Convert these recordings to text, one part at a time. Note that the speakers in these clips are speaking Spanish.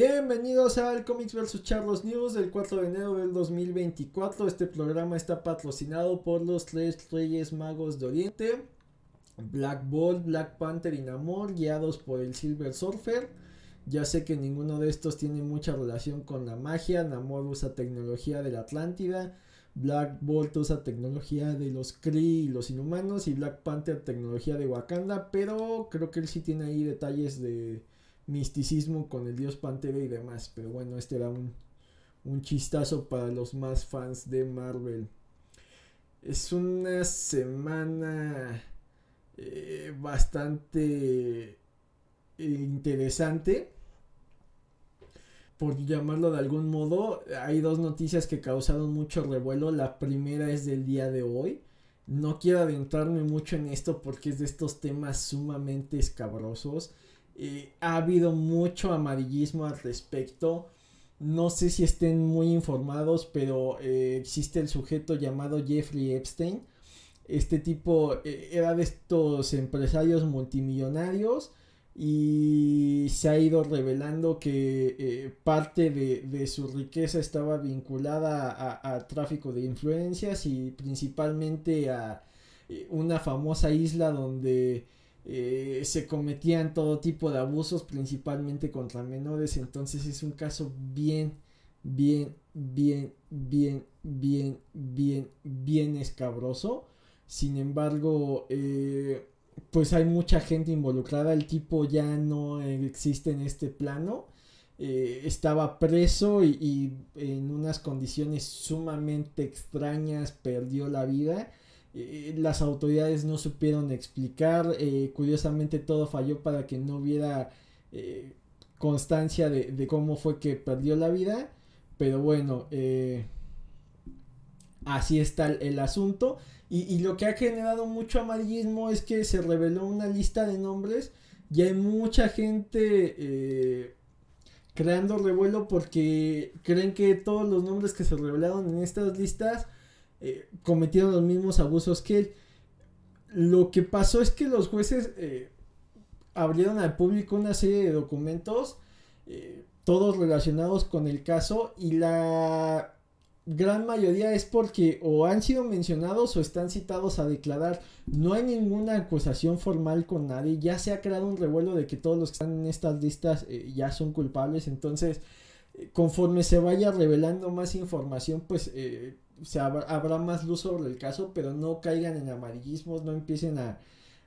Bienvenidos al Comics vs Charlos News del 4 de enero del 2024. Este programa está patrocinado por los tres Reyes Magos de Oriente, Black Bolt, Black Panther y Namor, guiados por el Silver Surfer. Ya sé que ninguno de estos tiene mucha relación con la magia. Namor usa tecnología de la Atlántida. Black Bolt usa tecnología de los Kree y los inhumanos. Y Black Panther tecnología de Wakanda. Pero creo que él sí tiene ahí detalles de misticismo con el dios Pantera y demás. Pero bueno, este era un, un chistazo para los más fans de Marvel. Es una semana eh, bastante interesante. Por llamarlo de algún modo, hay dos noticias que causaron mucho revuelo. La primera es del día de hoy. No quiero adentrarme mucho en esto porque es de estos temas sumamente escabrosos eh, ha habido mucho amarillismo al respecto. No sé si estén muy informados, pero eh, existe el sujeto llamado Jeffrey Epstein. Este tipo eh, era de estos empresarios multimillonarios y se ha ido revelando que parte de, su riqueza estaba vinculada a, tráfico de influencias y principalmente a una famosa isla donde eh, se cometían todo tipo de abusos, principalmente contra menores. Entonces es un caso bien, bien, bien, bien, bien, bien, bien escabroso. Sin embargo, eh, pues hay mucha gente involucrada. El tipo ya no existe en este plano. Eh, estaba preso y, y, en unas condiciones sumamente extrañas perdió la vida eh, las autoridades no supieron explicar, eh, curiosamente todo falló para que no hubiera eh, constancia de, cómo fue que perdió la vida, pero bueno, así está el, asunto. Y, lo que ha generado mucho amarillismo es que se reveló una lista de nombres y hay mucha gente creando revuelo porque creen que todos los nombres que se revelaron en estas listas eh, cometieron los mismos abusos que él. Lo que pasó es que los jueces eh, abrieron al público una serie de documentos, eh, todos relacionados con el caso, y la gran mayoría es porque o han sido mencionados o están citados a declarar. No hay ninguna acusación formal con nadie. Ya se ha creado un revuelo de que todos los que están en estas listas ya son culpables. Entonces, conforme se vaya revelando más información, pues se habrá más luz sobre el caso, pero no caigan en amarillismos, no empiecen a,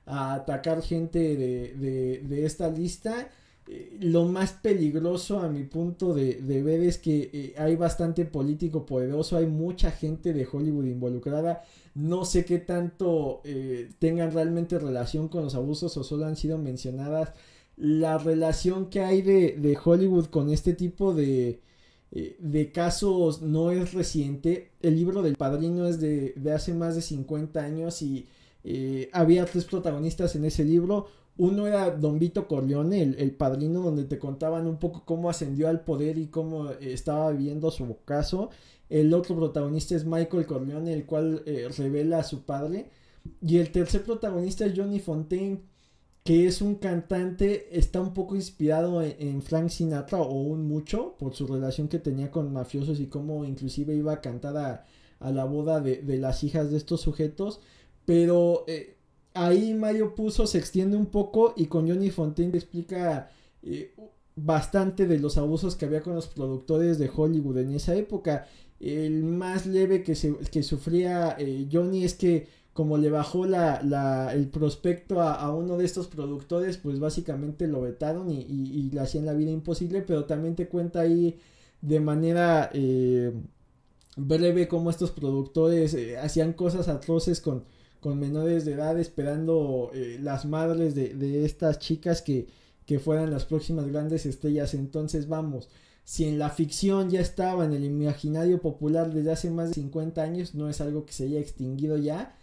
atacar gente de, esta lista. Eh, lo más peligroso a mi punto de, ver es que eh, hay bastante político poderoso, hay mucha gente de Hollywood involucrada. No sé qué tanto eh, tengan realmente relación con los abusos o solo han sido mencionadas. La relación que hay de Hollywood con este tipo de, eh, de casos no es reciente. El libro del padrino es de, hace más de 50 años y eh, había tres protagonistas en ese libro. Uno era Don Vito Corleone, el, padrino, donde te contaban un poco cómo ascendió al poder y cómo eh, estaba viviendo su caso. El otro protagonista es Michael Corleone, el cual revela a su padre. Y el tercer protagonista es Johnny Fontaine, que es un cantante, está un poco inspirado en, Frank Sinatra o un mucho por su relación que tenía con mafiosos y cómo inclusive iba a cantar a, la boda de, las hijas de estos sujetos. Pero eh, ahí Mario Puzo se extiende un poco y con Johnny Fontaine explica eh, bastante de los abusos que había con los productores de Hollywood en esa época. El más leve que, se, que sufría eh, Johnny es que como le bajó la, la, el prospecto a, uno de estos productores, pues básicamente lo vetaron y, y, le hacían la vida imposible, pero también te cuenta ahí de manera eh, breve cómo estos productores eh, hacían cosas atroces con, menores de edad, esperando eh, las madres de, estas chicas que fueran las próximas grandes estrellas. Entonces vamos, si en la ficción ya estaba en el imaginario popular desde hace más de 50 años, no es algo que se haya extinguido ya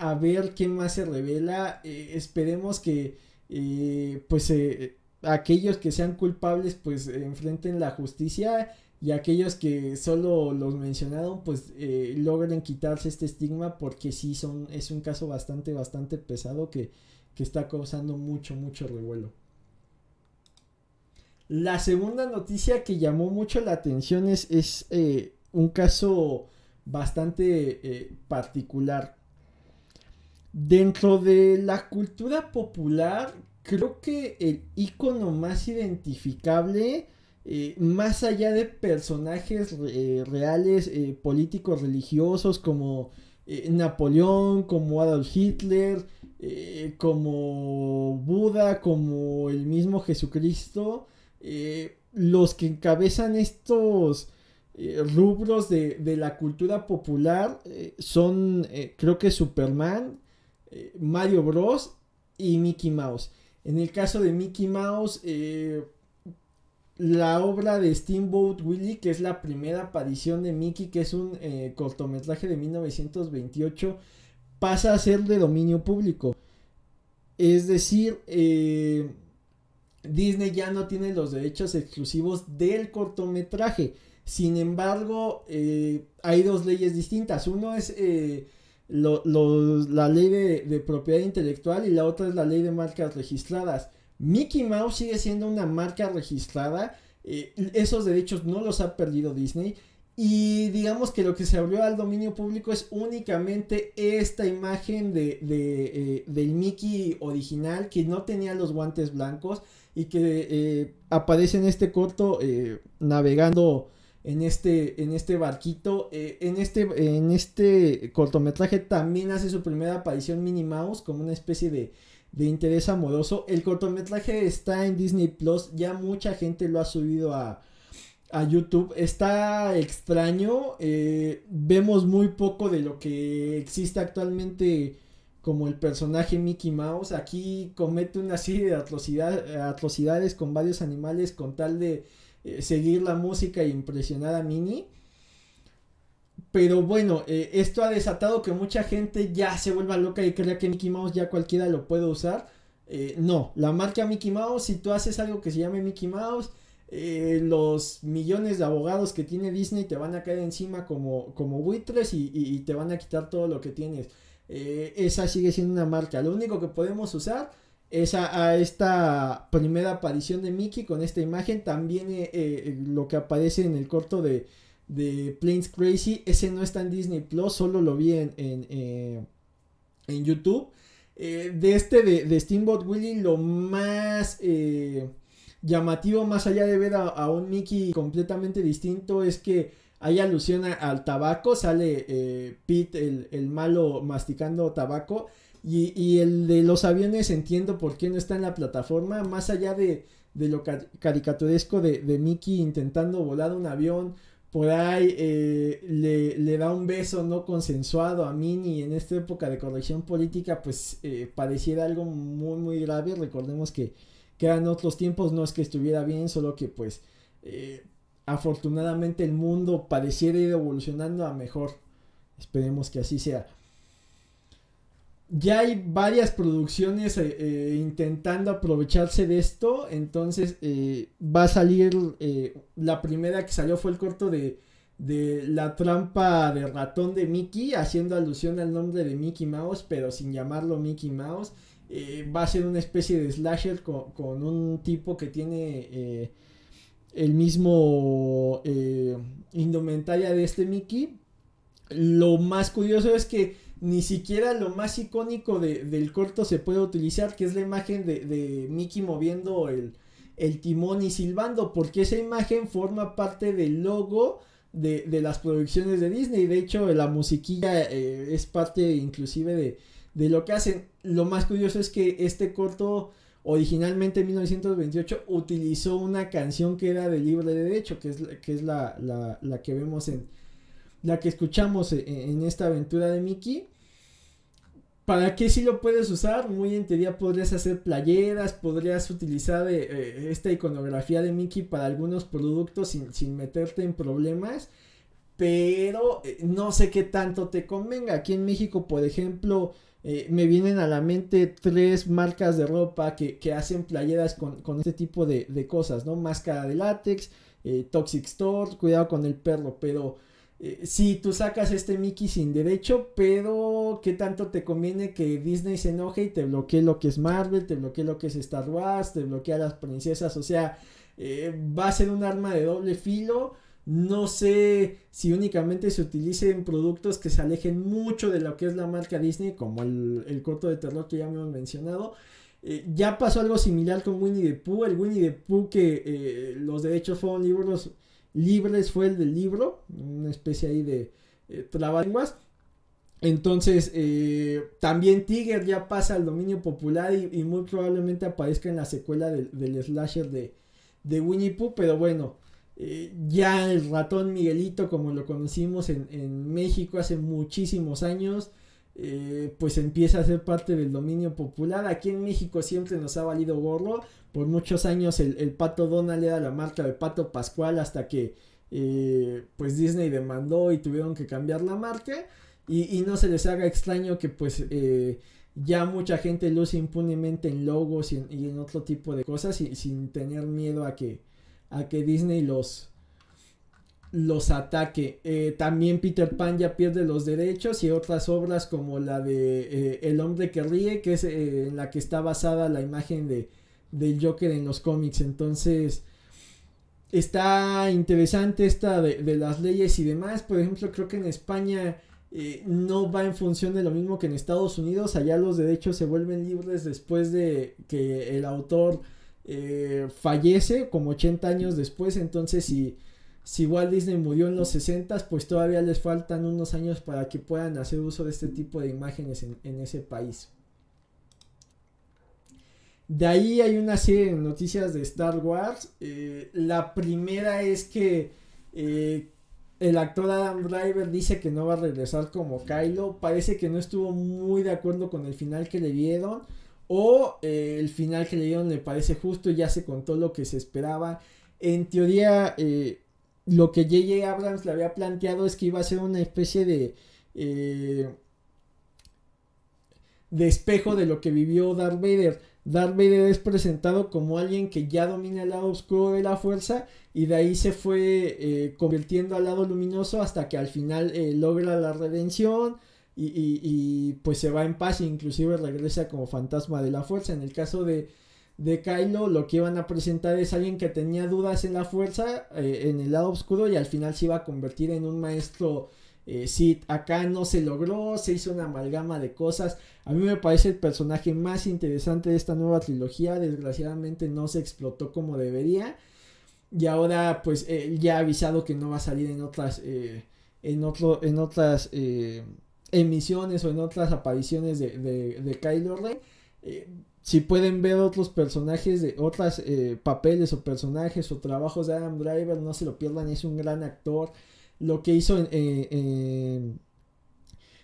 a ver qué más se revela. Eh, esperemos que eh, pues eh, aquellos que sean culpables pues enfrenten la justicia y aquellos que solo los mencionaron pues logren quitarse este estigma porque sí son es un caso bastante bastante pesado que, que está causando mucho mucho revuelo. La segunda noticia que llamó mucho la atención es, es un caso bastante particular. Dentro de la cultura popular, creo que el icono más identificable, eh, más allá de personajes reales, políticos religiosos como Napoleón, como Adolf Hitler, como Buda, como el mismo Jesucristo, los que encabezan estos eh, rubros de, la cultura popular eh, son, eh, creo que Superman, Mario Bros. y Mickey Mouse. En el caso de Mickey Mouse, la obra de Steamboat Willie, que es la primera aparición de Mickey, que es un cortometraje de 1928, pasa a ser de dominio público. Es decir, Disney ya no tiene los derechos exclusivos del cortometraje. Sin embargo, eh, hay dos leyes distintas. Uno es eh, la ley de, propiedad intelectual y la otra es la ley de marcas registradas. Mickey Mouse sigue siendo una marca registrada. Eh, esos derechos no los ha perdido Disney. Y digamos que lo que se abrió al dominio público es únicamente esta imagen de, del Mickey original que no tenía los guantes blancos y que aparece en este corto navegando en este, en este barquito. Eh, en, este, en este cortometraje también hace su primera aparición Minnie Mouse como una especie de, de interés amoroso. El cortometraje está en Disney Plus, ya mucha gente lo ha subido a, a YouTube. Está extraño, eh, vemos muy poco de lo que existe actualmente como el personaje Mickey Mouse. Aquí comete una serie de atrocidades con varios animales con tal de eh, seguir la música e impresionar a Mini. Pero bueno, eh, esto ha desatado que mucha gente ya se vuelva loca y crea que Mickey Mouse ya cualquiera lo puede usar. Eh, no, la marca Mickey Mouse, si tú haces algo que se llame Mickey Mouse, los millones de abogados que tiene Disney te van a caer encima como, como buitres y, te van a quitar todo lo que tienes. esa sigue siendo una marca. Lo único que podemos usar es a, esta primera aparición de Mickey con esta imagen. También eh, eh, lo que aparece en el corto de, de Planes Crazy. Ese no está en Disney Plus, solo lo vi en, en, eh, YouTube. de este de, Steamboat Willie, lo más llamativo, más allá de ver a, un Mickey completamente distinto, es que hay alusión al tabaco. Sale Pete, el, el malo, masticando tabaco. Y, el de los aviones entiendo por qué no está en la plataforma, más allá de, lo caricaturesco de, Mickey intentando volar un avión, por ahí eh, le, da un beso no consensuado a Minnie en esta época de corrección política, pues eh, pareciera algo muy muy grave, recordemos que, quedan otros tiempos, no es que estuviera bien, solo que pues eh, afortunadamente el mundo pareciera ir evolucionando a mejor, esperemos que así sea ya hay varias producciones eh, eh, intentando aprovecharse de esto. Entonces eh, va a salir. la primera que salió fue el corto de, de La trampa de ratón de Mickey, haciendo alusión al nombre de Mickey Mouse, pero sin llamarlo Mickey Mouse. va a ser una especie de slasher con, con un tipo que tiene el mismo indumentaria de este Mickey. Lo más curioso es que ni siquiera lo más icónico del corto se puede utilizar, que es la imagen de, Mickey moviendo el, timón y silbando, porque esa imagen forma parte del logo de, las producciones de Disney. De hecho, la musiquilla eh, es parte inclusive de, de, lo que hacen. Lo más curioso es que este corto originalmente en 1928 utilizó una canción que era de libre derecho, que es, que es la, la que vemos en la que escuchamos e, e, en esta aventura de Mickey. ¿Para qué si lo puedes usar? Muy en teoría podrías hacer playeras, podrías utilizar eh, eh, esta iconografía de Mickey para algunos productos sin, meterte en problemas. Pero eh, no sé qué tanto te convenga. Aquí en México, por ejemplo, me vienen a la mente tres marcas de ropa que, hacen playeras con, este tipo de, de, cosas, ¿no? Máscara de látex, Toxic Store, cuidado con el perro, pero eh, si tú sacas este Mickey sin derecho, pero ¿qué tanto te conviene que Disney se enoje y te bloquee lo que es Marvel, te bloquee lo que es Star Wars, te bloquea las princesas? O sea, eh, va a ser un arma de doble filo. No sé si únicamente se utilicen productos que se alejen mucho de lo que es la marca Disney, como el, el corto de terror que ya hemos mencionado. Eh, ya pasó algo similar con Winnie the Pooh. El Winnie the Pooh que eh, los derechos fueron libros libres fue el del libro, una especie ahí de eh. Entonces, eh, también Tiger ya pasa al dominio popular y, muy probablemente aparezca en la secuela del, slasher de, de, Winnie Pooh, pero bueno, ya el ratón Miguelito, como lo conocimos en, en México hace muchísimos años, eh, pues empieza a ser parte del dominio popular. Aquí en México siempre nos ha valido gorro. Por muchos años el, pato Donald era la marca de pato Pascual hasta que eh, pues Disney demandó y tuvieron que cambiar la marca. Y, no se les haga extraño que pues eh, ya mucha gente luce impunemente en logos y en, otro tipo de cosas y, sin tener miedo a que, a que Disney los, los ataque. Eh, también Peter Pan ya pierde los derechos y otras obras como la de El hombre que ríe, que es en la que está basada la imagen de, del Joker en los cómics. Entonces, está interesante esta de, las leyes y demás. Por ejemplo, creo que en España no va en función de lo mismo que en Estados Unidos. Allá los derechos se vuelven libres después de que el autor fallece, como 80 años después. Entonces, si si Walt Disney murió en los 60, pues todavía les faltan unos años para que puedan hacer uso de este tipo de imágenes en, ese país. De ahí hay una serie de noticias de Star Wars. Eh, la primera es que eh, el actor Adam Driver dice que no va a regresar como Kylo. Parece que no estuvo muy de acuerdo con el final que le dieron. O eh, el final que le dieron le parece justo. Ya se contó lo que se esperaba. En teoría, lo que J.J. Abrams le había planteado es que iba a ser una especie de de espejo de lo que vivió Darth Vader. Darth Vader es presentado como alguien que ya domina el lado oscuro de la fuerza y de ahí se fue eh, convirtiendo al lado luminoso hasta que al final eh, logra la redención y, pues se va en paz e inclusive regresa como fantasma de la fuerza. En el caso de, de Kylo lo que iban a presentar es alguien que tenía dudas en la fuerza, eh, en el lado oscuro y al final se iba a convertir en un maestro eh. Acá no se logró, se hizo una amalgama de cosas. A mí me parece el personaje más interesante de esta nueva trilogía. Desgraciadamente no se explotó como debería. Y ahora pues eh, ya ha avisado que no va a salir en otras, en otro, en otras emisiones o en otras apariciones de, de, de Kylo Ren si pueden ver otros personajes de otros eh, papeles o personajes o trabajos de Adam Driver, no se lo pierdan, es un gran actor. Lo que hizo en,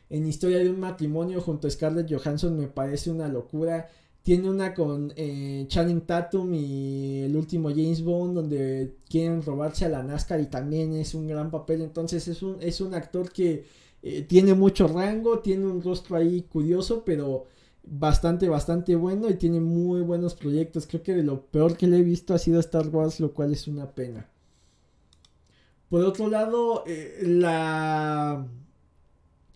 en, Historia de un matrimonio junto a Scarlett Johansson me parece una locura. Tiene una con eh, Channing Tatum y el último James Bond donde quieren robarse a la NASCAR y también es un gran papel. Entonces es un, es un actor que eh, tiene mucho rango, tiene un rostro ahí curioso, pero bastante, bastante bueno y tiene muy buenos proyectos. Creo que de lo peor que le he visto ha sido Star Wars, lo cual es una pena. Por otro lado, eh, la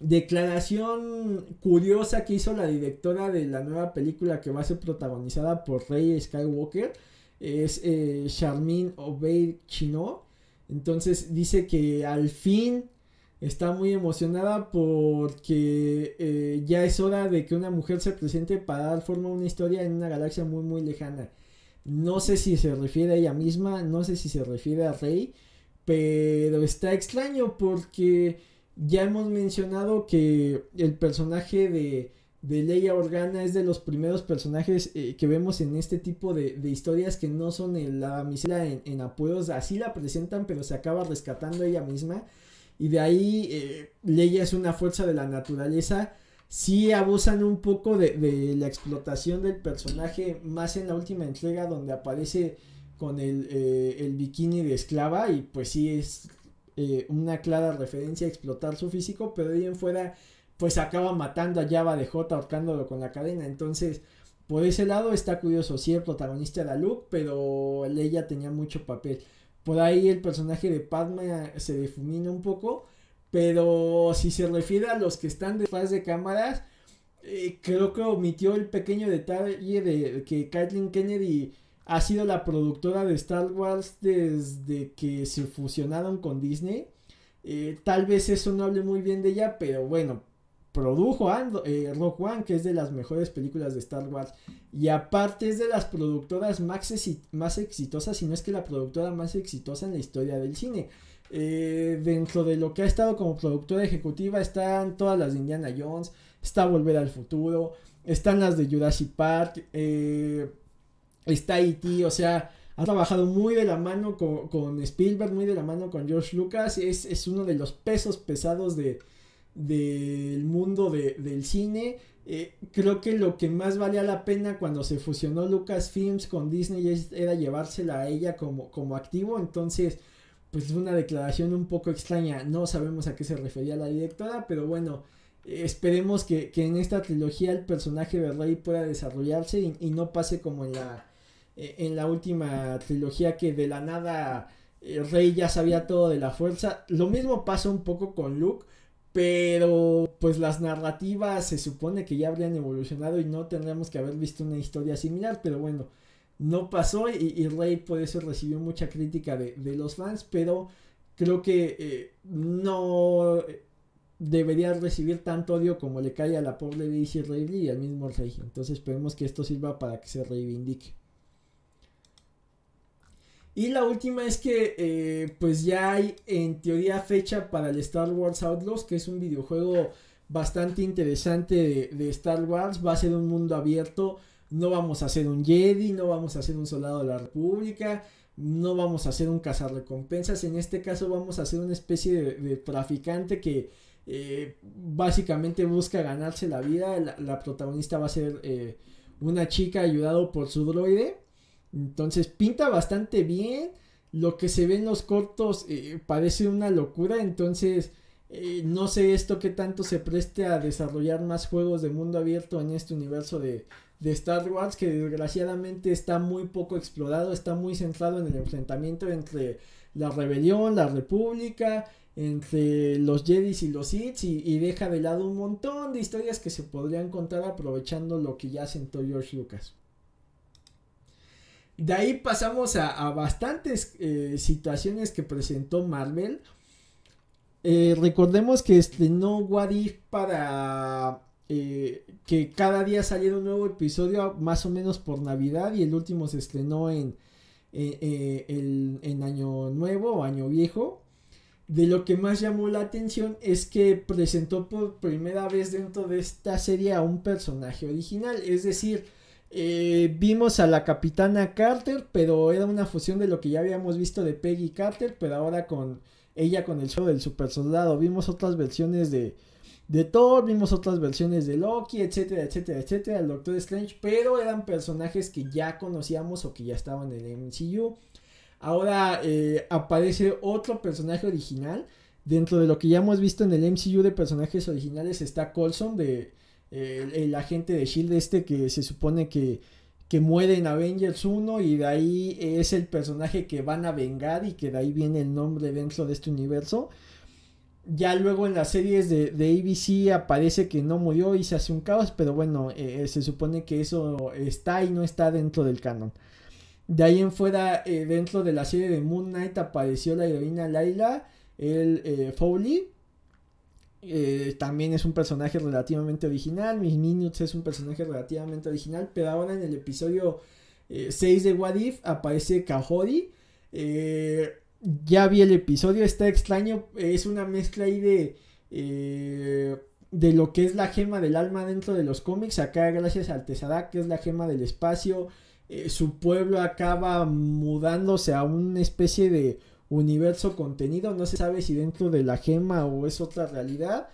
declaración curiosa que hizo la directora de la nueva película que va a ser protagonizada por Rey Skywalker es eh, Charmin Obeid Chino. Entonces dice que al fin está muy emocionada porque eh, ya es hora de que una mujer se presente para dar forma a una historia en una galaxia muy muy lejana. No sé si se refiere a ella misma, no sé si se refiere a Rey, pero está extraño porque ya hemos mencionado que el personaje de, de Leia Organa es de los primeros personajes eh, que vemos en este tipo de, historias que no son en la misera en, en apuros, así la presentan pero se acaba rescatando ella misma y de ahí eh, Leia es una fuerza de la naturaleza. Sí abusan un poco de, la explotación del personaje, más en la última entrega donde aparece con el, eh, bikini de esclava y pues sí es eh, una clara referencia a explotar su físico, pero de ahí en fuera pues acaba matando a Java de J ahorcándolo con la cadena. Entonces, por ese lado está curioso, sí el protagonista era Luke, pero Leia tenía mucho papel. Por ahí el personaje de Padma se difumina un poco. Pero si se refiere a los que están detrás de cámaras, eh, creo que omitió el pequeño detalle de que Kathleen Kennedy ha sido la productora de Star Wars desde que se fusionaron con Disney. Eh, tal vez eso no hable muy bien de ella, pero bueno, produjo eh, Rock One, que es de las mejores películas de Star Wars. Y aparte es de las productoras más, más exitosas, si no es que la productora más exitosa en la historia del cine. Eh, dentro de lo que ha estado como productora ejecutiva están todas las de Indiana Jones, está Volver al Futuro, están las de Jurassic Park, está E.T., o sea, ha trabajado muy de la mano con, Spielberg, muy de la mano con George Lucas, es, es uno de los pesos pesados de, del mundo del cine. Eh, creo que lo que más valía la pena cuando se fusionó Lucasfilms con Disney era llevársela a ella como, como activo. Entonces, pues es una declaración un poco extraña. No sabemos a qué se refería la directora, pero bueno, esperemos que, en esta trilogía el personaje de Rey pueda desarrollarse y, no pase como en la, eh, en la última trilogía que de la nada eh, Rey ya sabía todo de la fuerza. Lo mismo pasa un poco con Luke pero pues las narrativas se supone que ya habrían evolucionado y no tendríamos que haber visto una historia similar, pero bueno, no pasó y, Rey por eso recibió mucha crítica de, los fans, pero creo que eh, no debería recibir tanto odio como le cae a la pobre Daisy Ridley y al mismo Rey. Entonces esperemos que esto sirva para que se reivindique. Y la última es que eh, pues ya hay en teoría fecha para el Star Wars Outlaws, que es un videojuego bastante interesante de, Star Wars. Va a ser un mundo abierto. No vamos a ser un Jedi, no vamos a ser un soldado de la República, no vamos a ser un cazarrecompensas. En este caso vamos a ser una especie de, traficante que eh, básicamente busca ganarse la vida. La, protagonista va a ser eh, una chica ayudado por su droide entonces pinta bastante bien. Lo que se ve en los cortos eh, parece una locura. Entonces eh, no sé esto que tanto se preste a desarrollar más juegos de mundo abierto en este universo de, de Star Wars que desgraciadamente está muy poco explorado. Está muy centrado en el enfrentamiento entre la rebelión, la república, entre los Jedis y los Sith y, y, deja de lado un montón de historias que se podrían contar aprovechando lo que ya sentó George Lucas. De ahí pasamos a, bastantes eh, situaciones que presentó Marvel. Eh, recordemos que estrenó What If para eh, que cada día saliera un nuevo episodio más o menos por Navidad y el último se estrenó en, en Año Nuevo o Año Viejo. De lo que más llamó la atención es que presentó por primera vez dentro de esta serie a un personaje original, es decir, eh, vimos a la capitana Carter, pero era una fusión de lo que ya habíamos visto de Peggy Carter, pero ahora con ella con el show del super soldado. Vimos otras versiones de, de Thor, vimos otras versiones de Loki, etcétera, etcétera, etcétera, el Doctor Strange, pero eran personajes que ya conocíamos o que ya estaban en el MCU. Ahora eh, aparece otro personaje original. Dentro de lo que ya hemos visto en el MCU de personajes originales está Colson de el, agente de Shield este que se supone que, que muere en Avengers 1 y de ahí es el personaje que van a vengar y que de ahí viene el nombre dentro de este universo. Ya luego en las series de, ABC aparece que no murió y se hace un caos, pero bueno, eh, se supone que eso está y no está dentro del canon. De ahí en fuera, eh, dentro de la serie de Moon Knight apareció la heroína Layla, el eh, Foley, eh, también es un personaje relativamente original. Miss Minutes es un personaje relativamente original. Pero ahora en el episodio 6 eh, de What If aparece Kahori. Eh, ya vi el episodio, está extraño. Es una mezcla ahí de. de lo que es la gema del alma dentro de los cómics. Acá, gracias al Tesseract, que es la gema del espacio. su pueblo acaba mudándose a una especie de universo contenido, no se sabe si dentro de la gema o es otra realidad.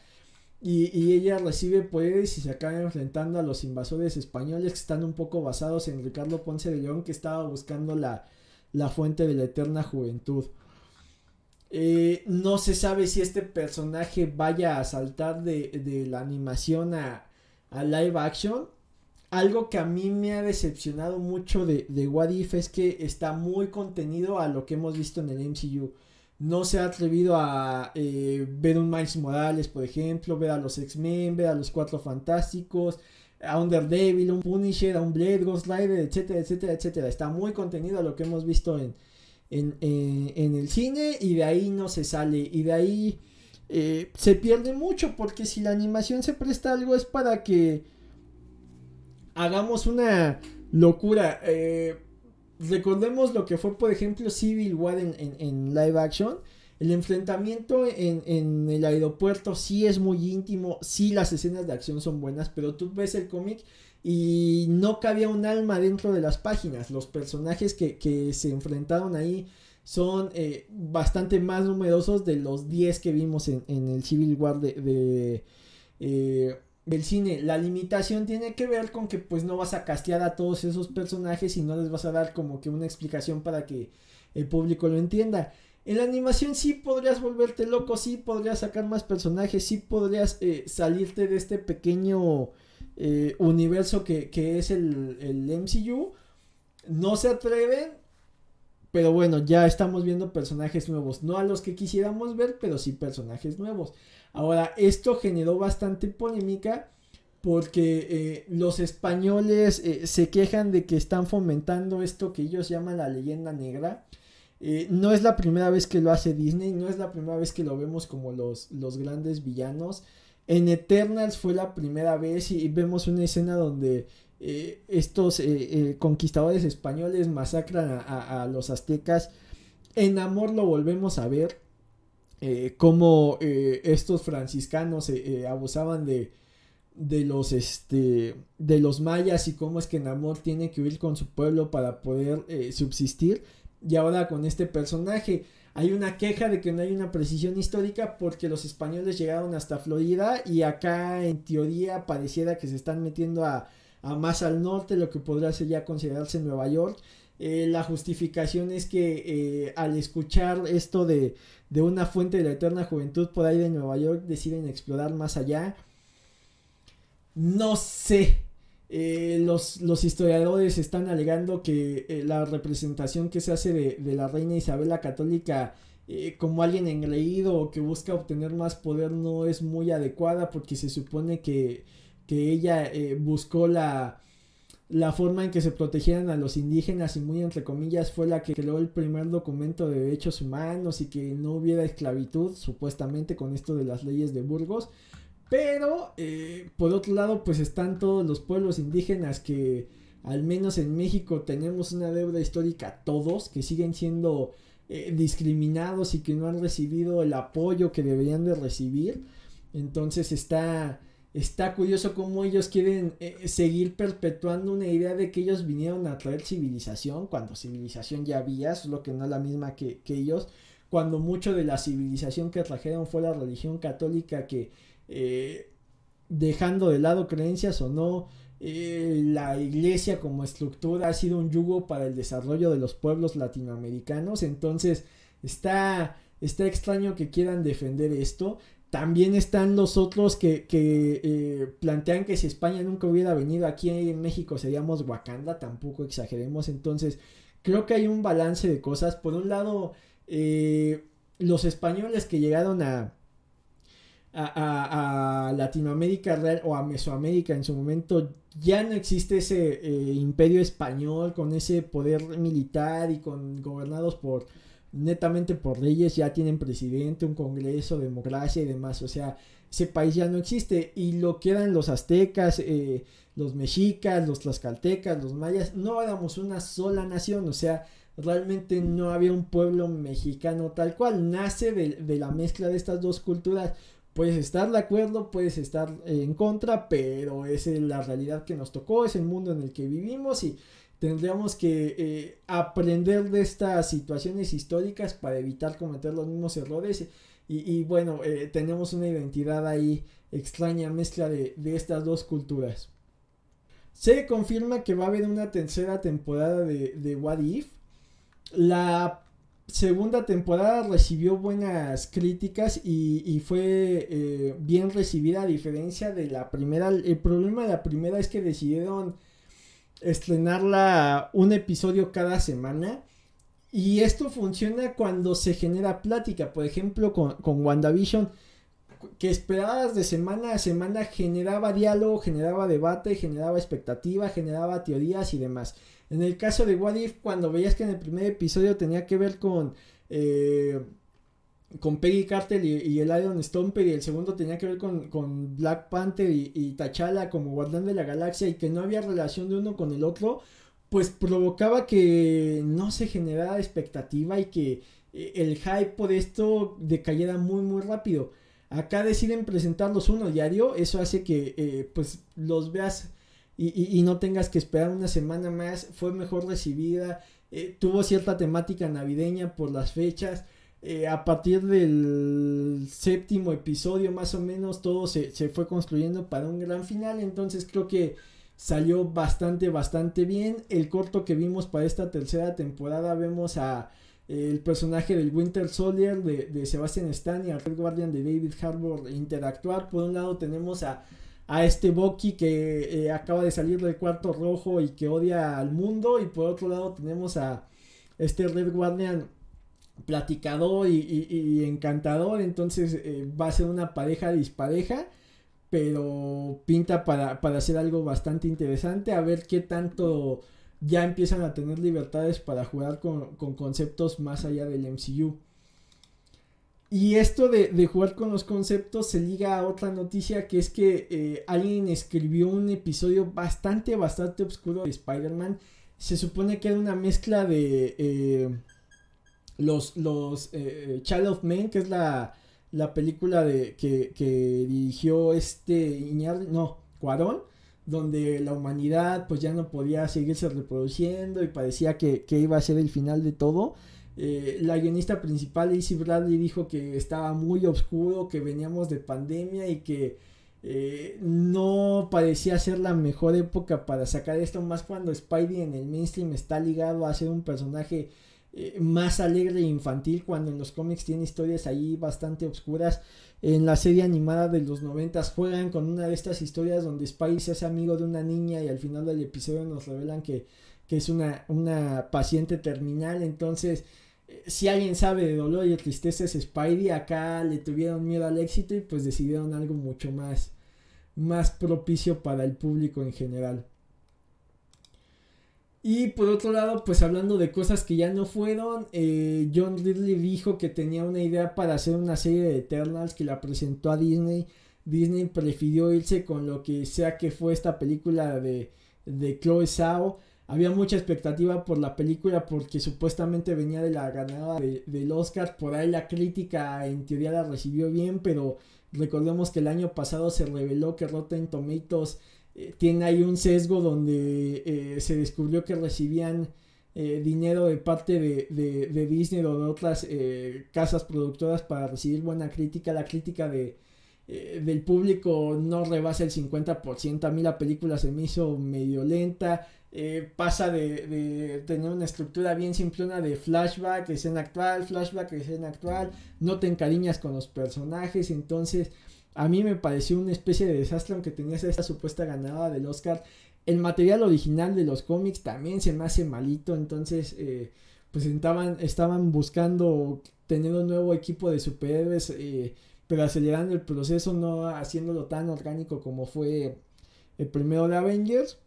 Y, ella recibe poderes y se acaba enfrentando a los invasores españoles que están un poco basados en Ricardo Ponce de León que estaba buscando la, fuente de la eterna juventud. Eh, no se sabe si este personaje vaya a saltar de, la animación a, a live action algo que a mí me ha decepcionado mucho de, de What If es que está muy contenido a lo que hemos visto en el MCU. No se ha atrevido a eh, ver un Miles Morales, por ejemplo, ver a los X-Men, ver a los Cuatro Fantásticos, a un un Punisher, a un Blade, Ghost Rider, etcétera, etcétera, etcétera. Está muy contenido lo que hemos visto en, en, en, el cine y de ahí no se sale y de ahí eh, se pierde mucho porque si la animación se presta algo es para que hagamos una locura. Eh, recordemos lo que fue por ejemplo Civil War en, en live action el enfrentamiento en, el aeropuerto sí es muy íntimo, sí las escenas de acción son buenas, pero tú ves el cómic y no cabía un alma dentro de las páginas. Los personajes que, se enfrentaron ahí son eh, bastante más numerosos de los 10 que vimos en, el Civil War de, eh, del cine. La limitación tiene que ver con que pues no vas a castear a todos esos personajes y no les vas a dar como que una explicación para que el público lo entienda. En la animación sí podrías volverte loco, sí podrías sacar más personajes, sí podrías eh, salirte de este pequeño eh, universo que, es el, el, MCU. No se atreven, pero bueno, ya estamos viendo personajes nuevos. No a los que quisiéramos ver, pero sí personajes nuevos. Ahora, esto generó bastante polémica porque eh, los españoles se quejan de que están fomentando esto que ellos llaman la leyenda negra eh, no es la primera vez que lo hace Disney, no es la primera vez que lo vemos como los, los grandes villanos. En Eternals fue la primera vez y vemos una escena donde eh, estos eh, conquistadores españoles masacran a, los aztecas. En Amor lo volvemos a ver. Como estos franciscanos abusaban de, de los este de los mayas y cómo es que Namor tiene que huir con su pueblo para poder subsistir y ahora con este personaje hay una queja de que no hay una precisión histórica porque los españoles llegaron hasta Florida y acá en teoría pareciera que se están metiendo a, más al norte, lo que podría ser ya considerarse Nueva York. Eh, la justificación es que eh, al escuchar esto de, de una fuente de la eterna juventud por ahí de Nueva York deciden explorar más allá. No sé, eh, los, historiadores están alegando que eh, la representación que se hace de, la reina Isabel la católica eh, como alguien engreído o que busca obtener más poder no es muy adecuada porque se supone que, que ella buscó la, la forma en que se protegieran a los indígenas y muy entre comillas fue la que creó el primer documento de derechos humanos y que no hubiera esclavitud supuestamente con esto de las leyes de Burgos pero, eh, por otro lado, pues están todos los pueblos indígenas que, al menos en México, tenemos una deuda histórica todos, que siguen siendo eh, discriminados y que no han recibido el apoyo que deberían de recibir. Entonces está, está curioso cómo ellos quieren eh, seguir perpetuando una idea de que ellos vinieron a traer civilización, cuando civilización ya había, solo que no es la misma que, que ellos, cuando mucho de la civilización que trajeron fue la religión católica que eh, dejando de lado creencias o no, eh, la iglesia como estructura ha sido un yugo para el desarrollo de los pueblos latinoamericanos, entonces está, está extraño que quieran defender esto. También están los otros que, eh, plantean que si España nunca hubiera venido aquí en México seríamos Wakanda, tampoco exageremos. Entonces, creo que hay un balance de cosas. Por un lado, los españoles que llegaron a, a, Latinoamérica o a Mesoamérica en su momento ya no existe ese eh, imperio español con ese poder militar y con gobernados por netamente por leyes, ya tienen presidente, un congreso, democracia y demás, o sea, ese país ya no existe. Y lo que eran los aztecas, eh, los mexicas, los tlaxcaltecas, los mayas, no éramos una sola nación, o sea, realmente no había un pueblo mexicano tal cual, nace de la mezcla de estas dos culturas, Puedes estar de acuerdo, puedes estar en contra, pero es la realidad que nos tocó, es el mundo en el que vivimos y tendríamos que eh, aprender de estas situaciones históricas para evitar cometer los mismos errores. Y, bueno, eh, tenemos una identidad ahí extraña, mezcla de, de estas dos culturas. Se confirma que va a haber una tercera temporada de, de What If. La segunda temporada recibió buenas críticas y, fue eh, bien recibida a diferencia de la primera. El problema de la primera es que decidieron estrenarla un episodio cada semana. Y esto funciona cuando se genera plática. Por ejemplo, con, con WandaVision. que esperabas de semana a semana generaba diálogo, generaba debate, generaba expectativa, generaba teorías y demás. En el caso de What If, cuando veías que en el primer episodio tenía que ver con... Eh, con Peggy Carter y, el Iron Stomper y el segundo tenía que ver con, Black Panther y, y, T'Challa como guardián de la galaxia y que no había relación de uno con el otro, pues provocaba que no se generara expectativa y que eh, el hype por esto decayera muy muy rápido. Acá deciden presentarlos uno diario, eso hace que eh, pues los veas y, no tengas que esperar una semana más, fue mejor recibida, eh, tuvo cierta temática navideña por las fechas, a partir del séptimo episodio más o menos todo se, se fue construyendo para un gran final, entonces creo que salió bastante, bastante bien. El corto que vimos para esta tercera temporada vemos a eh, el personaje del Winter Soldier de, Sebastian Stan y al Red Guardian de David Harbour interactuar. Por un lado tenemos a, a este Bucky que eh, acaba de salir del cuarto rojo y que odia al mundo. Y por otro lado tenemos a este Red Guardian platicador y, encantador. Entonces eh, va a ser una pareja dispareja pero pinta para, para hacer algo bastante interesante, a ver qué tanto ya empiezan a tener libertades para jugar con, conceptos más allá del MCU. Y esto de, jugar con los conceptos se liga a otra noticia que es que eh, alguien escribió un episodio bastante, bastante oscuro de Spider-Man. Se supone que era una mezcla de eh, los, los eh, Child of Men, que es la, la película de que, que dirigió este Iñar, no, Cuarón, donde la humanidad pues ya no podía seguirse reproduciendo y parecía que, iba a ser el final de todo. Eh, la guionista principal, Izzy Bradley, dijo que estaba muy oscuro, que veníamos de pandemia y que eh, no parecía ser la mejor época para sacar esto, más cuando Spidey en el mainstream está ligado a ser un personaje eh, más alegre e infantil cuando en los cómics tiene historias ahí bastante oscuras. En la serie animada de los noventas juegan con una de estas historias donde Spidey se hace amigo de una niña y al final del episodio nos revelan que, es una, una paciente terminal. Entonces, eh, si alguien sabe de dolor y de tristeza es Spidey, acá le tuvieron miedo al éxito y pues decidieron algo mucho más, más propicio para el público en general. Y por otro lado, pues hablando de cosas que ya no fueron, eh, John Ridley dijo que tenía una idea para hacer una serie de Eternals que la presentó a Disney. Disney prefirió irse con lo que sea que fue esta película de, de Chloe Zhao. Había mucha expectativa por la película porque supuestamente venía de la ganada del Oscar. Por ahí la crítica en teoría la recibió bien, pero recordemos que el año pasado se reveló que Rotten Tomatoes eh, tiene ahí un sesgo donde eh, se descubrió que recibían eh, dinero de parte de, de, Disney o de otras casas productoras para recibir buena crítica. La crítica de, del público no rebasa el 50%. A mí la película se me hizo medio lenta. pasa de, tener una estructura bien simplona de flashback, escena actual, flashback, escena actual. No te encariñas con los personajes. Entonces a mí me pareció una especie de desastre aunque tenías esta supuesta ganada del Oscar. El material original de los cómics también se me hace malito, entonces eh, pues estaban, estaban buscando tener un nuevo equipo de superhéroes, eh, pero acelerando el proceso, no haciéndolo tan orgánico como fue el primero de Avengers.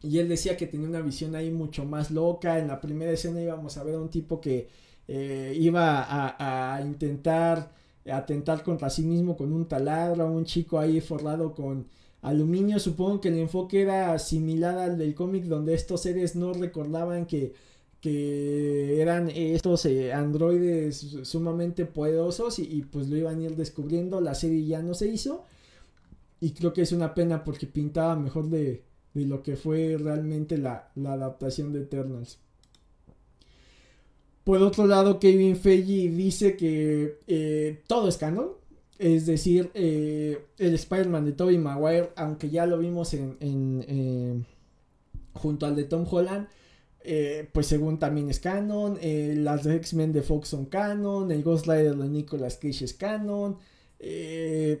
Y él decía que tenía una visión ahí mucho más loca. En la primera escena íbamos a ver a un tipo que eh, iba a intentar atentar contra sí mismo con un taladro, un chico ahí forrado con aluminio. Supongo que el enfoque era similar al del cómic donde estos seres no recordaban que, que eran estos eh, androides sumamente poderosos y, pues lo iban a ir descubriendo. La serie ya no se hizo y creo que es una pena porque pintaba mejor de, de lo que fue realmente la, la adaptación de Eternals. Por otro lado, Kevin Feige dice que eh, todo es canon. Es decir, eh, el Spider-Man de Tobey Maguire, aunque ya lo vimos en, eh, junto al de Tom Holland, pues según también es canon. las X-Men de Fox son canon. El Ghost Rider de Nicolas Cage es canon. el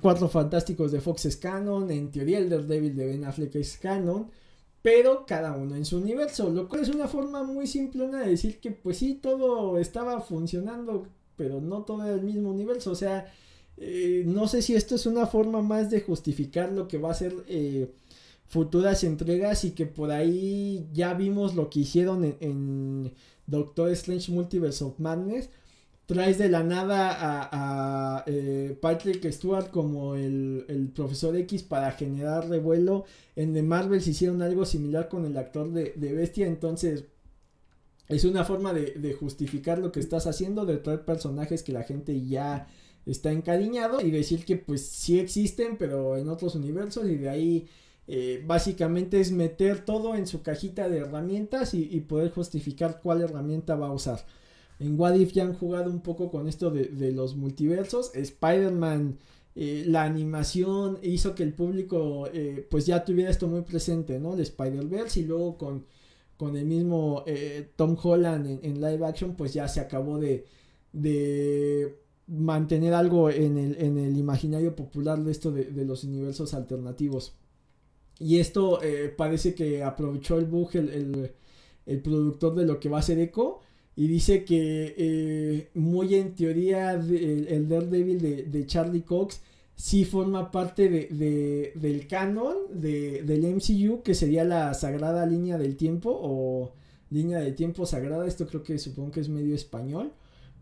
Cuatro Fantásticos de Fox es canon. En teoría, el Daredevil de Ben Affleck es canon pero cada uno en su universo, lo cual es una forma muy simple de decir que pues sí, todo estaba funcionando, pero no todo era el mismo universo, o sea, eh, no sé si esto es una forma más de justificar lo que va a ser eh, futuras entregas y que por ahí ya vimos lo que hicieron en, Doctor Strange Multiverse of Madness. Traes de la nada a, eh, Patrick Stewart como el, profesor X para generar revuelo. En The Marvels hicieron algo similar con el actor de, de Bestia. Entonces, es una forma de, de, justificar lo que estás haciendo, de traer personajes que la gente ya está encariñado y decir que pues sí existen, pero en otros universos y de ahí eh, básicamente es meter todo en su cajita de herramientas y, poder justificar cuál herramienta va a usar. En What If ya han jugado un poco con esto de, los multiversos. Spider-Man, eh, la animación hizo que el público eh, pues ya tuviera esto muy presente, ¿no? El Spider-Verse y luego con, con el mismo Tom Holland en, en, live action pues ya se acabó de, de mantener algo en el, en el imaginario popular de esto de, los universos alternativos. Y esto eh, parece que aprovechó el bug el, productor de lo que va a ser Echo. Y dice que eh, muy en teoría el, Daredevil de, de, Charlie Cox sí forma parte de, del canon del MCU, que sería la sagrada línea del tiempo o línea del tiempo sagrada. Esto creo que supongo que es medio español.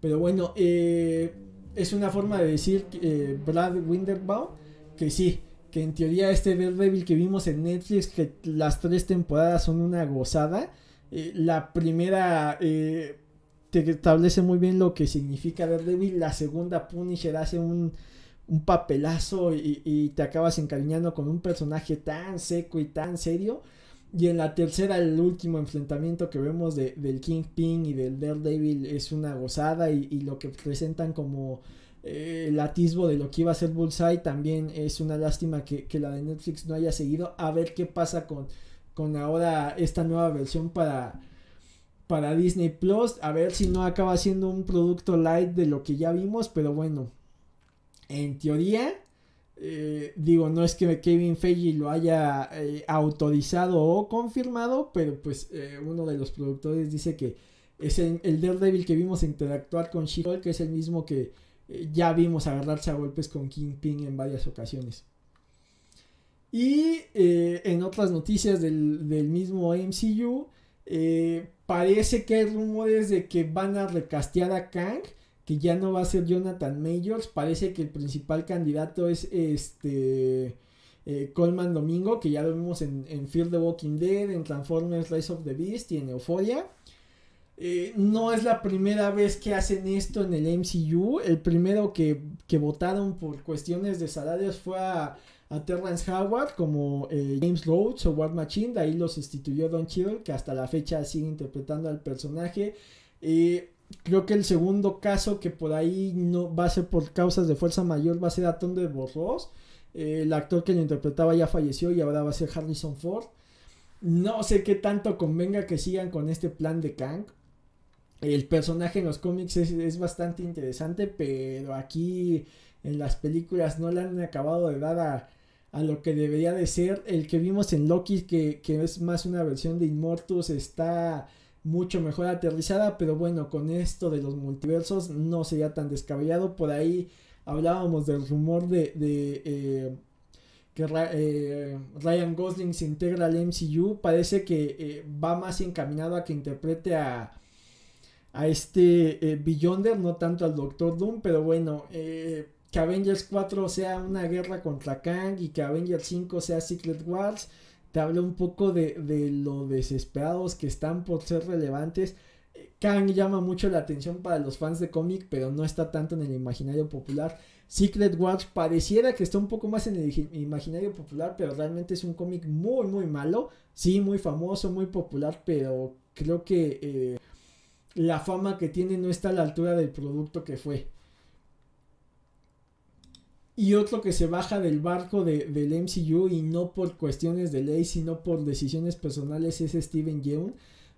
Pero bueno, eh, es una forma de decir eh, Brad Winderbaum que sí, que en teoría este Daredevil que vimos en Netflix, que las tres temporadas son una gozada. Eh, la primera eh, te establece muy bien lo que significa Daredevil, la segunda Punisher hace un, un papelazo y, y, te acabas encariñando con un personaje tan seco y tan serio. Y en la tercera, el último enfrentamiento que vemos de, del Kingpin y del Daredevil es una gozada y, lo que presentan como eh, el atisbo de lo que iba a ser Bullseye también es una lástima que, la de Netflix no haya seguido. A ver qué pasa con, con ahora esta nueva versión para, para Disney Plus. A ver si no acaba siendo un producto light de lo que ya vimos, pero bueno, en teoría eh, digo, no es que Kevin Feige lo haya eh, autorizado o confirmado, pero pues eh, uno de los productores dice que es el, Daredevil que vimos interactuar con She-Hulk, que es el mismo que ya vimos agarrarse a golpes con Kingpin en varias ocasiones. Y en otras noticias del, del mismo MCU, parece que hay rumores de que van a recastear a Kang que ya no va a ser Jonathan Majors. Parece que el principal candidato es este eh, Coleman Domingo, que ya lo vimos en, en Fear the Walking Dead, en Transformers Rise of the Beast y en Euphoria. Eh, no es la primera vez que hacen esto en el MCU. El primero que, votaron por cuestiones de salarios fue a, Terrence Howard como eh, James Rhodes o War Machine. De ahí lo sustituyó Don Cheadle, que hasta la fecha sigue interpretando al personaje. Eh, creo que el segundo caso que por ahí no va a ser por causas de fuerza mayor va a ser a de Ross. Eh, el actor que lo interpretaba ya falleció y ahora va a ser Harrison Ford. No sé qué tanto convenga que sigan con este plan de Kang. El personaje en los cómics es, bastante interesante, pero aquí en las películas no le han acabado de dar a, a lo que debería de ser. El que vimos en Loki, que, que es más una versión de Immortus, está mucho mejor aterrizada, pero bueno, con esto de los multiversos no sería tan descabellado. Por ahí hablábamos del rumor de, eh, que eh, Ryan Gosling se integra al MCU. Parece que eh, va más encaminado a que interprete a, a este Beyonder, no tanto al Doctor Doom, pero bueno, que Avengers 4 sea una guerra contra Kang y que Avengers 5 sea Secret Wars te habla un poco de, lo desesperados que están por ser relevantes. Kang llama mucho la atención para los fans de cómic, pero no está tanto en el imaginario popular. Secret Wars pareciera que está un poco más en el imaginario popular, pero realmente es un cómic muy, muy malo. Sí, muy famoso, muy popular, pero creo que eh, la fama que tiene no está a la altura del producto que fue. Y otro que se baja del barco de, del MCU y no por cuestiones de ley, sino por decisiones personales es Steven Yeun.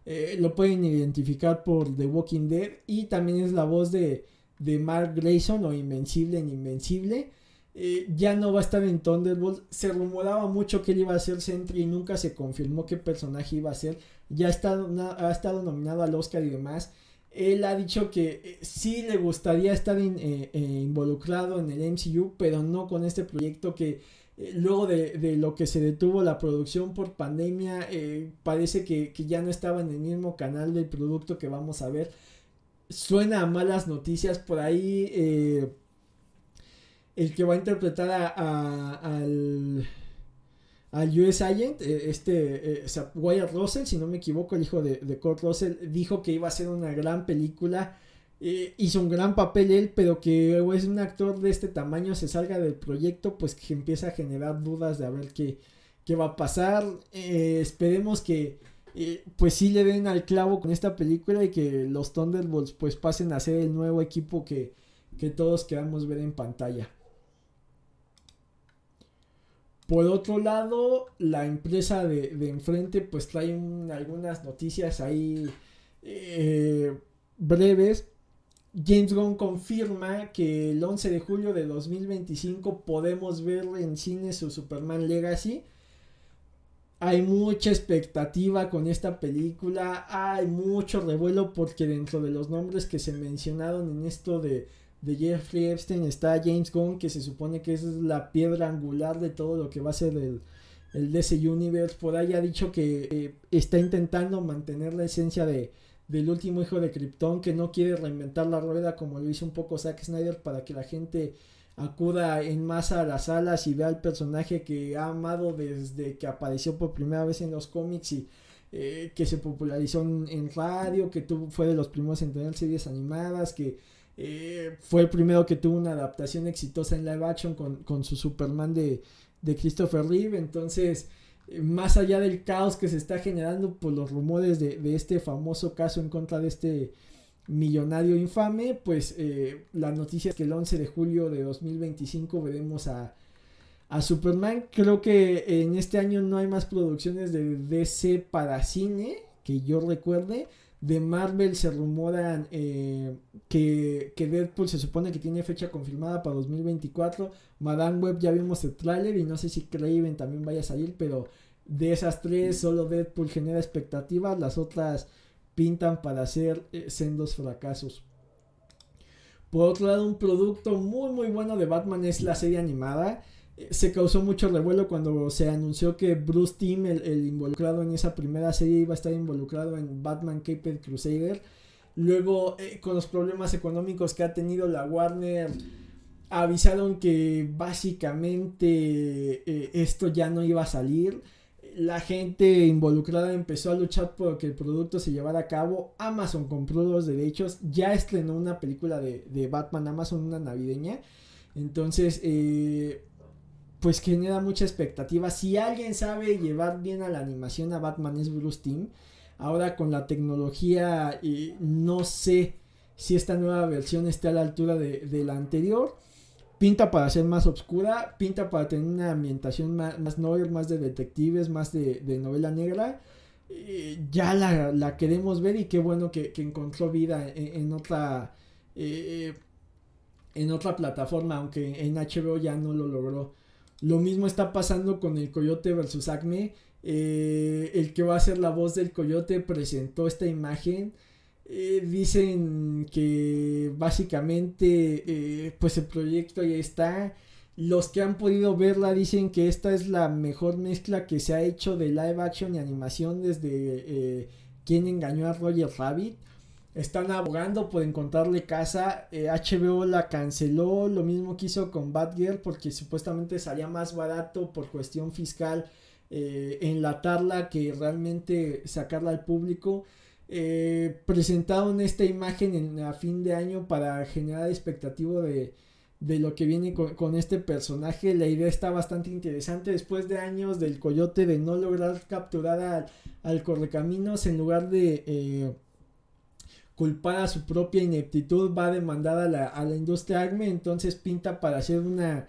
Eh, lo pueden identificar por The Walking Dead y también es la voz de, de Mark Grayson o Invencible en Invencible. Eh, ya no va a estar en Thunderbolt. Se rumoraba mucho que él iba a ser Sentry y nunca se confirmó qué personaje iba a ser. Ya estado, ha estado nominado al Oscar y demás. Él ha dicho que eh, sí le gustaría estar eh, eh, involucrado en el MCU, pero no con este proyecto que luego de, lo que se detuvo la producción por pandemia, parece que, ya no estaba en el mismo canal del producto que vamos a ver. Suena a malas noticias por ahí. el que va a interpretar al al US Agent, eh, este, eh, Wyatt Russell, si no me equivoco, el hijo de, de Kurt Russell, dijo que iba a ser una gran película. Eh, hizo un gran papel él, pero que es un actor de este tamaño se salga del proyecto, pues que empieza a generar dudas de a ver qué, qué va a pasar. esperemos que pues sí le den al clavo con esta película y que los Thunderbolts pues pasen a ser el nuevo equipo que, que todos queramos ver en pantalla. Por otro lado, la empresa de, enfrente pues trae algunas noticias ahí eh, breves. James Gunn confirma que el 11 de julio de 2025 podemos ver en cine su Superman Legacy. Hay mucha expectativa con esta película, hay mucho revuelo porque dentro de los nombres que se mencionaron en esto de de Jeffrey Epstein está James Gunn, que se supone que es la piedra angular de todo lo que va a ser el, el DC Universe. Por ahí ha dicho que eh, está intentando mantener la esencia de, del último hijo de Krypton, que no quiere reinventar la rueda como lo hizo un poco Zack Snyder para que la gente acuda en masa a las salas y vea al personaje que ha amado desde que apareció por primera vez en los cómics y eh, que se popularizó en, radio, que tuvo, fue de los primeros en tener series animadas, que eh, fue el primero que tuvo una adaptación exitosa en live action con, su Superman de, Christopher Reeve. Entonces, eh, más allá del caos que se está generando por los rumores de, este famoso caso en contra de este millonario infame, pues eh, la noticia es que el 11 de julio de 2025 veremos a, a Superman. Creo que en este año no hay más producciones de DC para cine que yo recuerde de Marvel se rumoran eh, que, que, Deadpool se supone que tiene fecha confirmada para 2024. Madame Web ya vimos el tráiler y no sé si Craven también vaya a salir, pero de esas tres solo Deadpool genera expectativas, las otras pintan para hacer eh, sendos fracasos. Por otro lado, un producto muy muy bueno de Batman es la serie animada se causó mucho revuelo cuando se anunció que Bruce Timm, el, involucrado en esa primera serie, iba a estar involucrado en Batman Caped Crusader. Luego, eh, con los problemas económicos que ha tenido la Warner, avisaron que básicamente eh, esto ya no iba a salir. La gente involucrada empezó a luchar por que el producto se llevara a cabo. Amazon compró los derechos. Ya estrenó una película de, de Batman Amazon, una navideña. Entonces, eh, pues genera mucha expectativa. Si alguien sabe llevar bien a la animación a Batman es Bruce Timm. Ahora con la tecnología no sé si esta nueva versión está a la altura de, la anterior. Pinta para ser más oscura, pinta para tener una ambientación más, más más de detectives, más de, novela negra. ya la, queremos ver y qué bueno que, encontró vida en, otra eh, en otra plataforma, aunque en HBO ya no lo logró. Lo mismo está pasando con el Coyote versus Acme. Eh, el que va a ser la voz del Coyote presentó esta imagen. Eh, dicen que básicamente eh, pues el proyecto ya está. Los que han podido verla dicen que esta es la mejor mezcla que se ha hecho de live action y animación desde quien engañó a Roger Rabbit están abogando por encontrarle casa. HBO eh, la canceló, lo mismo que hizo con Batgirl porque supuestamente salía más barato por cuestión fiscal eh, enlatarla que realmente sacarla al público. Eh, presentaron esta imagen en, a fin de año para generar expectativa de, de lo que viene con, este personaje. La idea está bastante interesante. Después de años del coyote de no lograr capturar al, al correcaminos en lugar de culpar a su propia ineptitud, va a demandar a la, a la industria ACME, entonces pinta para hacer una,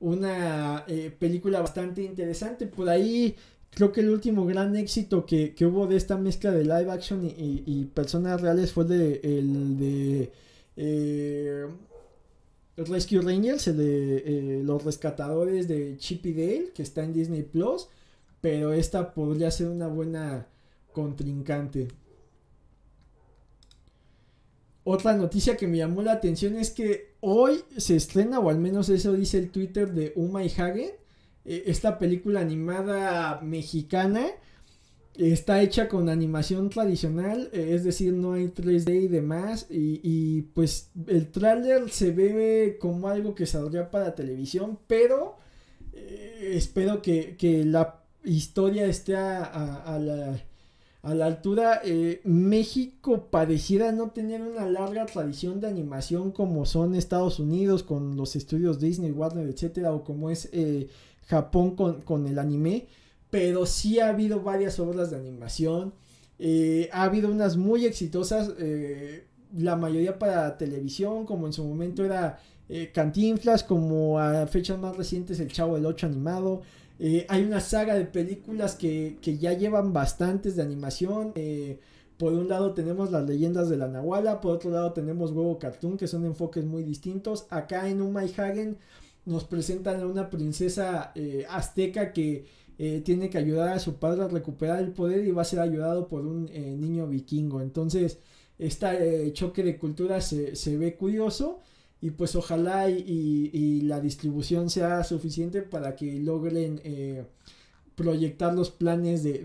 una eh, película bastante interesante. Por ahí creo que el último gran éxito que, hubo de esta mezcla de live action y, personas reales fue de, el de eh, Rescue Rangers, el de eh, los rescatadores de Chip y Dale, que está en Disney Plus, pero esta podría ser una buena contrincante. Otra noticia que me llamó la atención es que hoy se estrena, o al menos eso dice el Twitter de Uma y Hagen, eh, esta película animada mexicana. Está hecha con animación tradicional, eh, es decir, no hay 3D y demás. Y, pues el tráiler se ve como algo que saldría para televisión, pero eh, espero que, la historia esté a la a la altura. Eh, México pareciera no tener una larga tradición de animación como son Estados Unidos con los estudios Disney, Warner, etcétera, o como es eh, Japón con, el anime. Pero sí ha habido varias obras de animación. Eh, ha habido unas muy exitosas, la mayoría para televisión, como en su momento era Cantinflas, como a fechas más recientes El Chavo del 8 animado. Eh, hay una saga de películas que, ya llevan bastantes de animación. Eh, por un lado tenemos las leyendas de la Nahuala, por otro lado tenemos Huevo Cartoon, que son enfoques muy distintos. Acá en Un Hagen nos presentan a una princesa eh, azteca que tiene que ayudar a su padre a recuperar el poder y va a ser ayudado por un niño vikingo. Entonces, este choque de culturas se, se ve curioso y pues ojalá y, la distribución sea suficiente para que logren eh, proyectar los planes de,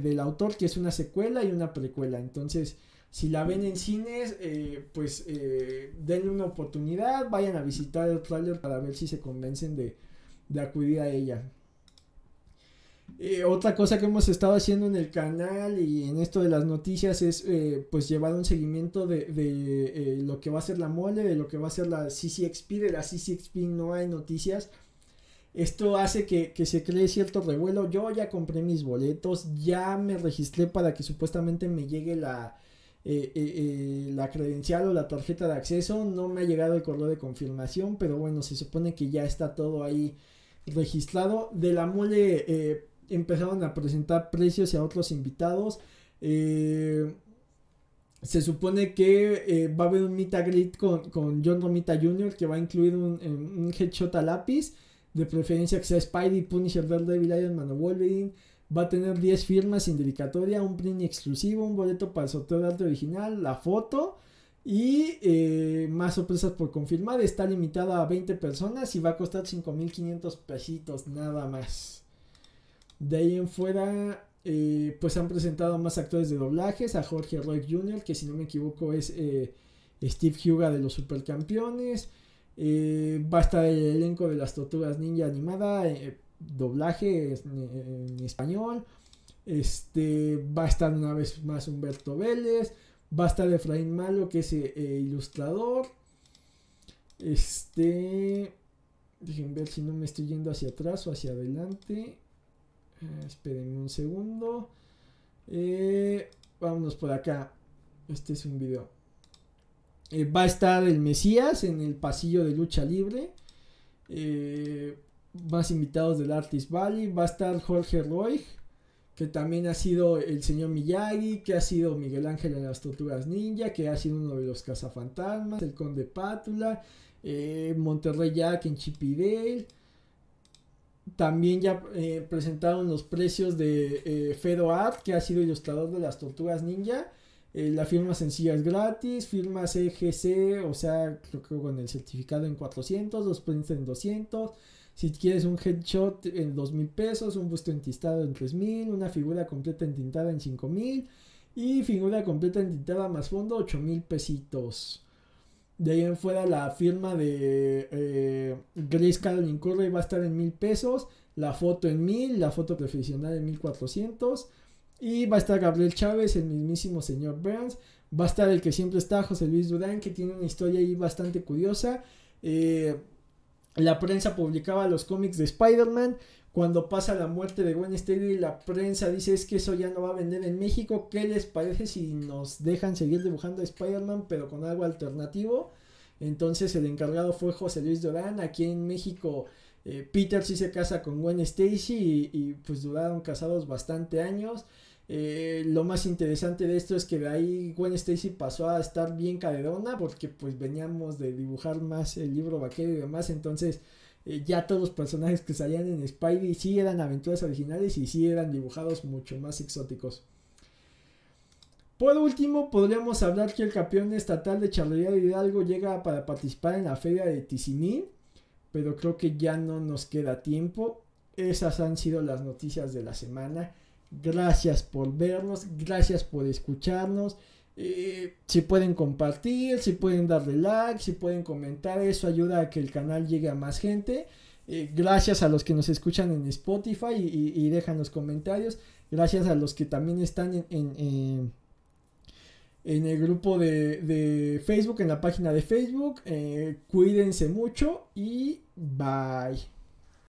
del autor, que es una secuela y una precuela. Entonces, si la ven en cines, eh, pues eh, denle una oportunidad, vayan a visitar el trailer para ver si se convencen de, de acudir a ella. Eh, otra cosa que hemos estado haciendo en el canal y en esto de las noticias es eh, pues llevar un seguimiento de, eh, lo que va a ser la mole, de lo que va a ser la CCXP, de la CCXP no hay noticias. Esto hace que, se cree cierto revuelo. Yo ya compré mis boletos, ya me registré para que supuestamente me llegue la, la credencial o la tarjeta de acceso. No me ha llegado el correo de confirmación, pero bueno, se supone que ya está todo ahí registrado. De la mole empezaron a presentar precios y a otros invitados. Eh, se supone que eh, va a haber un meet and con, con, John Romita Jr. que va a incluir un, un, headshot a lápiz. De preferencia que sea Spidey, Punisher, Daredevil, Iron Man o Wolverine. Va a tener 10 firmas sin dedicatoria, un print exclusivo, un boleto para el sorteo de arte original, la foto y eh, más sorpresas por confirmar. Está limitada a 20 personas y va a costar 5.500 pesitos nada más. De ahí en fuera, eh, pues han presentado más actores de doblajes, a Jorge Roy Jr., que si no me equivoco es eh, Steve Huga de los Supercampeones. Eh, va a estar el elenco de las Tortugas Ninja animada, doblaje en, español. Este, va a estar una vez más Humberto Vélez. Va a estar Efraín Malo, que es ilustrador. Este. Dejen ver si no me estoy yendo hacia atrás o hacia adelante. Eh, esperen un segundo. Eh, vámonos por acá. Este es un video. Eh, va a estar el Mesías en el pasillo de lucha libre. más invitados del Artist Valley. Va a estar Jorge Roy. Que también ha sido el señor Miyagi. Que ha sido Miguel Ángel en las Tortugas Ninja. Que ha sido uno de los cazafantasmas. El Conde Pátula. Monterrey Jack en Chipidale. También ya eh, presentaron los precios de eh, Art, que ha sido ilustrador de las Tortugas Ninja. Eh, la firma sencilla es gratis, firma CGC, o sea, creo que con el certificado en 400, los prints en 200. Si quieres un headshot en 2000 pesos, un busto entistado en 3000, una figura completa entintada en 5000 y figura completa entintada más fondo 8000 pesitos. De ahí en fuera la firma de eh, Grace Carolyn Curry va a estar en mil pesos. La foto en mil, la foto profesional en mil cuatrocientos. Y va a estar Gabriel Chávez, el mismísimo señor Burns. Va a estar el que siempre está, José Luis Durán, que tiene una historia ahí bastante curiosa. Eh, la prensa publicaba los cómics de Spider-Man cuando pasa la muerte de Gwen Stacy, la prensa dice es que eso ya no va a vender en México. ¿Qué les parece si nos dejan seguir dibujando a Spider-Man pero con algo alternativo? Entonces el encargado fue José Luis Dorán. Aquí en México eh, Peter sí se casa con Gwen Stacy y, pues duraron casados bastante años. Eh, lo más interesante de esto es que de ahí Gwen Stacy pasó a estar bien cadedona porque pues veníamos de dibujar más el libro vaquero y demás. Entonces eh, ya todos los personajes que salían en Spidey sí eran aventuras originales y sí eran dibujados mucho más exóticos. Por último, podríamos hablar que el campeón estatal de charrería de Hidalgo llega para participar en la feria de Tizimín, pero creo que ya no nos queda tiempo. Esas han sido las noticias de la semana. Gracias por vernos, gracias por escucharnos. Si pueden compartir, si pueden darle like, si pueden comentar, eso ayuda a que el canal llegue a más gente. Eh, gracias a los que nos escuchan en Spotify y, dejan los comentarios. Gracias a los que también están en en el grupo de, Facebook, en la página de Facebook. Eh, cuídense mucho y bye.